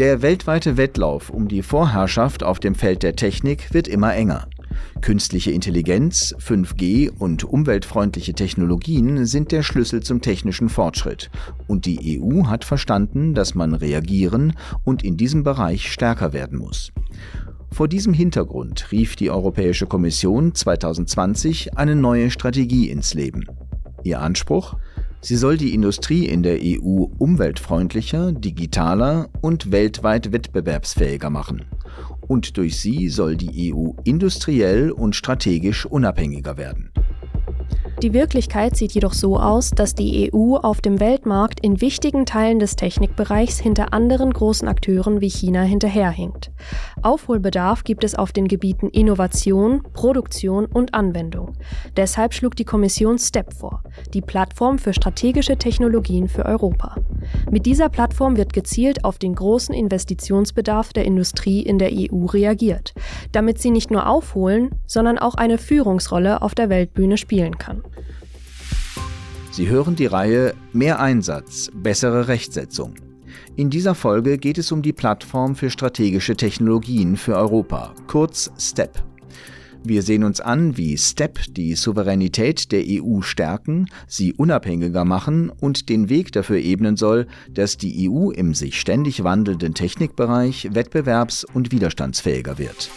Der weltweite Wettlauf um die Vorherrschaft auf dem Feld der Technik wird immer enger. Künstliche Intelligenz, 5G und umweltfreundliche Technologien sind der Schlüssel zum technischen Fortschritt. Und die EU hat verstanden, dass man reagieren und in diesem Bereich stärker werden muss. Vor diesem Hintergrund rief die Europäische Kommission 2020 eine neue Strategie ins Leben. Ihr Anspruch? Sie soll die Industrie in der EU umweltfreundlicher, digitaler und weltweit wettbewerbsfähiger machen. Und durch sie soll die EU industriell und strategisch unabhängiger werden. Die Wirklichkeit sieht jedoch so aus, dass die EU auf dem Weltmarkt in wichtigen Teilen des Technikbereichs hinter anderen großen Akteuren wie China hinterherhinkt. Aufholbedarf gibt es auf den Gebieten Innovation, Produktion und Anwendung. Deshalb schlug die Kommission STEP vor, die Plattform für strategische Technologien für Europa. Mit dieser Plattform wird gezielt auf den großen Investitionsbedarf der Industrie in der EU reagiert, damit sie nicht nur aufholen, sondern auch eine Führungsrolle auf der Weltbühne spielen kann. Sie hören die Reihe Mehr Einsatz, bessere Rechtsetzung. In dieser Folge geht es um die Plattform für strategische Technologien für Europa, kurz STEP. Wir sehen uns an, wie STEP die Souveränität der EU stärken, sie unabhängiger machen und den Weg dafür ebnen soll, dass die EU im sich ständig wandelnden Technikbereich wettbewerbs- und widerstandsfähiger wird.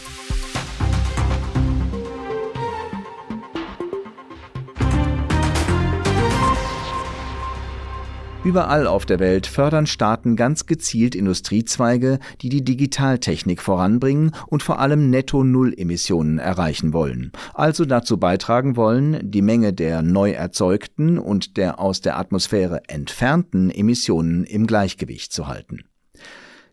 Überall auf der Welt fördern Staaten ganz gezielt Industriezweige, die die Digitaltechnik voranbringen und vor allem Netto-Null-Emissionen erreichen wollen, also dazu beitragen wollen, die Menge der neu erzeugten und der aus der Atmosphäre entfernten Emissionen im Gleichgewicht zu halten.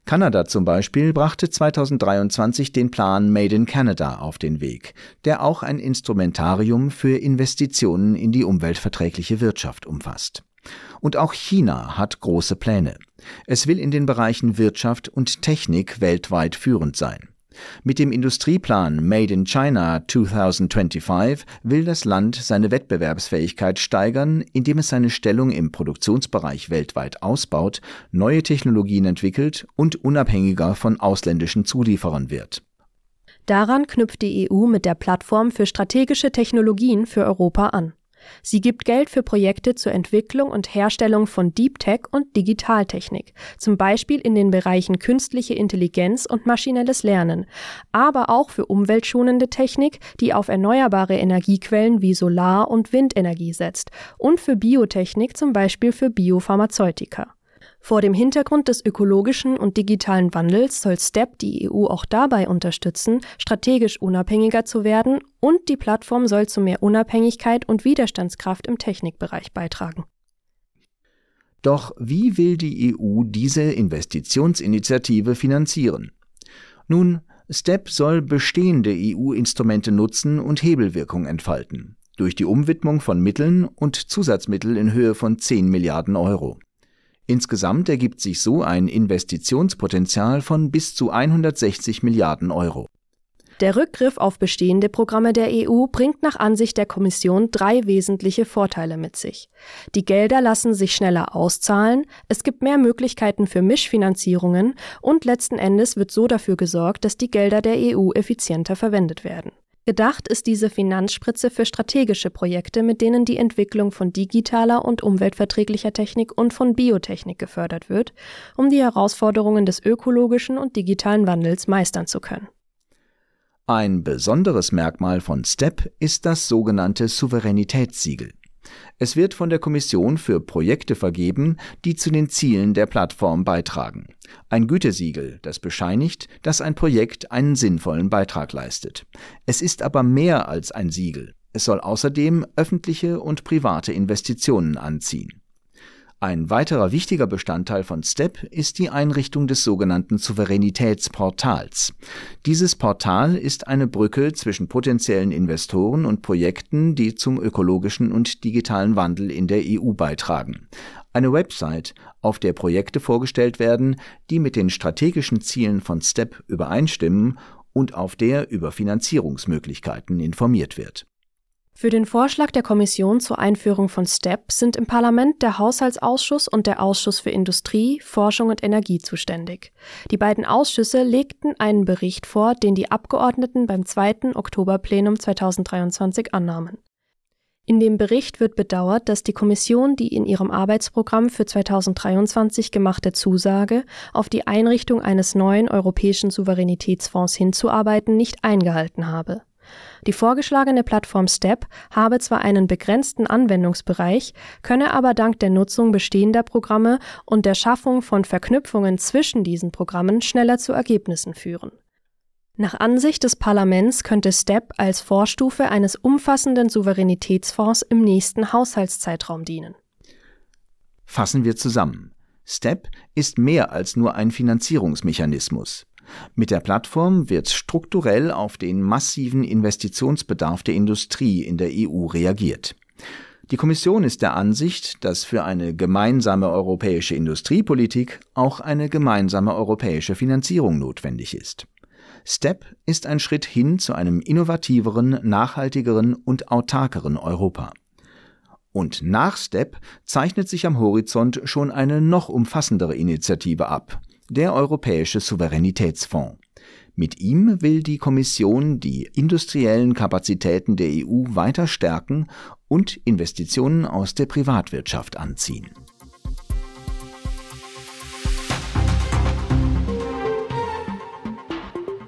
Kanada zum Beispiel brachte 2023 den Plan Made in Canada auf den Weg, der auch ein Instrumentarium für Investitionen in die umweltverträgliche Wirtschaft umfasst. Und auch China hat große Pläne. Es will in den Bereichen Wirtschaft und Technik weltweit führend sein. Mit dem Industrieplan Made in China 2025 will das Land seine Wettbewerbsfähigkeit steigern, indem es seine Stellung im Produktionsbereich weltweit ausbaut, neue Technologien entwickelt und unabhängiger von ausländischen Zulieferern wird. Daran knüpft die EU mit der Plattform für strategische Technologien für Europa an. Sie gibt Geld für Projekte zur Entwicklung und Herstellung von Deep Tech und Digitaltechnik, zum Beispiel in den Bereichen künstliche Intelligenz und maschinelles Lernen, aber auch für umweltschonende Technik, die auf erneuerbare Energiequellen wie Solar- und Windenergie setzt, und für Biotechnik, zum Beispiel für Biopharmazeutika. Vor dem Hintergrund des ökologischen und digitalen Wandels soll STEP die EU auch dabei unterstützen, strategisch unabhängiger zu werden und die Plattform soll zu mehr Unabhängigkeit und Widerstandskraft im Technikbereich beitragen. Doch wie will die EU diese Investitionsinitiative finanzieren? Nun, STEP soll bestehende EU-Instrumente nutzen und Hebelwirkung entfalten, durch die Umwidmung von Mitteln und Zusatzmittel in Höhe von 10 Milliarden Euro. Insgesamt ergibt sich so ein Investitionspotenzial von bis zu 160 Milliarden Euro. Der Rückgriff auf bestehende Programme der EU bringt nach Ansicht der Kommission drei wesentliche Vorteile mit sich. Die Gelder lassen sich schneller auszahlen, es gibt mehr Möglichkeiten für Mischfinanzierungen und letzten Endes wird so dafür gesorgt, dass die Gelder der EU effizienter verwendet werden. Gedacht ist diese Finanzspritze für strategische Projekte, mit denen die Entwicklung von digitaler und umweltverträglicher Technik und von Biotechnik gefördert wird, um die Herausforderungen des ökologischen und digitalen Wandels meistern zu können. Ein besonderes Merkmal von STEP ist das sogenannte Souveränitätssiegel. Es wird von der Kommission für Projekte vergeben, die zu den Zielen der Plattform beitragen. Ein Gütesiegel, das bescheinigt, dass ein Projekt einen sinnvollen Beitrag leistet. Es ist aber mehr als ein Siegel. Es soll außerdem öffentliche und private Investitionen anziehen. Ein weiterer wichtiger Bestandteil von STEP ist die Einrichtung des sogenannten Souveränitätsportals. Dieses Portal ist eine Brücke zwischen potenziellen Investoren und Projekten, die zum ökologischen und digitalen Wandel in der EU beitragen. Eine Website, auf der Projekte vorgestellt werden, die mit den strategischen Zielen von STEP übereinstimmen und auf der über Finanzierungsmöglichkeiten informiert wird Für den Vorschlag der Kommission zur Einführung von STEP sind im Parlament der Haushaltsausschuss und der Ausschuss für Industrie, Forschung und Energie zuständig. Die beiden Ausschüsse legten einen Bericht vor, den die Abgeordneten beim 2. Oktoberplenum 2023 annahmen. In dem Bericht wird bedauert, dass die Kommission die in ihrem Arbeitsprogramm für 2023 gemachte Zusage, auf die Einrichtung eines neuen europäischen Souveränitätsfonds hinzuarbeiten, nicht eingehalten habe. Die vorgeschlagene Plattform STEP habe zwar einen begrenzten Anwendungsbereich, könne aber dank der Nutzung bestehender Programme und der Schaffung von Verknüpfungen zwischen diesen Programmen schneller zu Ergebnissen führen. Nach Ansicht des Parlaments könnte STEP als Vorstufe eines umfassenden Souveränitätsfonds im nächsten Haushaltszeitraum dienen. Fassen wir zusammen. STEP ist mehr als nur ein Finanzierungsmechanismus. Mit der Plattform wird strukturell auf den massiven Investitionsbedarf der Industrie in der EU reagiert. Die Kommission ist der Ansicht, dass für eine gemeinsame europäische Industriepolitik auch eine gemeinsame europäische Finanzierung notwendig ist. STEP ist ein Schritt hin zu einem innovativeren, nachhaltigeren und autarkeren Europa. Und nach STEP zeichnet sich am Horizont schon eine noch umfassendere Initiative ab, der Europäische Souveränitätsfonds. Mit ihm will die Kommission die industriellen Kapazitäten der EU weiter stärken und Investitionen aus der Privatwirtschaft anziehen.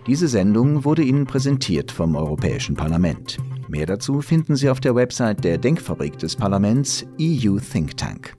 Diese Sendung wurde Ihnen präsentiert vom Europäischen Parlament. Mehr dazu finden Sie auf der Website der Denkfabrik des Parlaments EU Think Tank.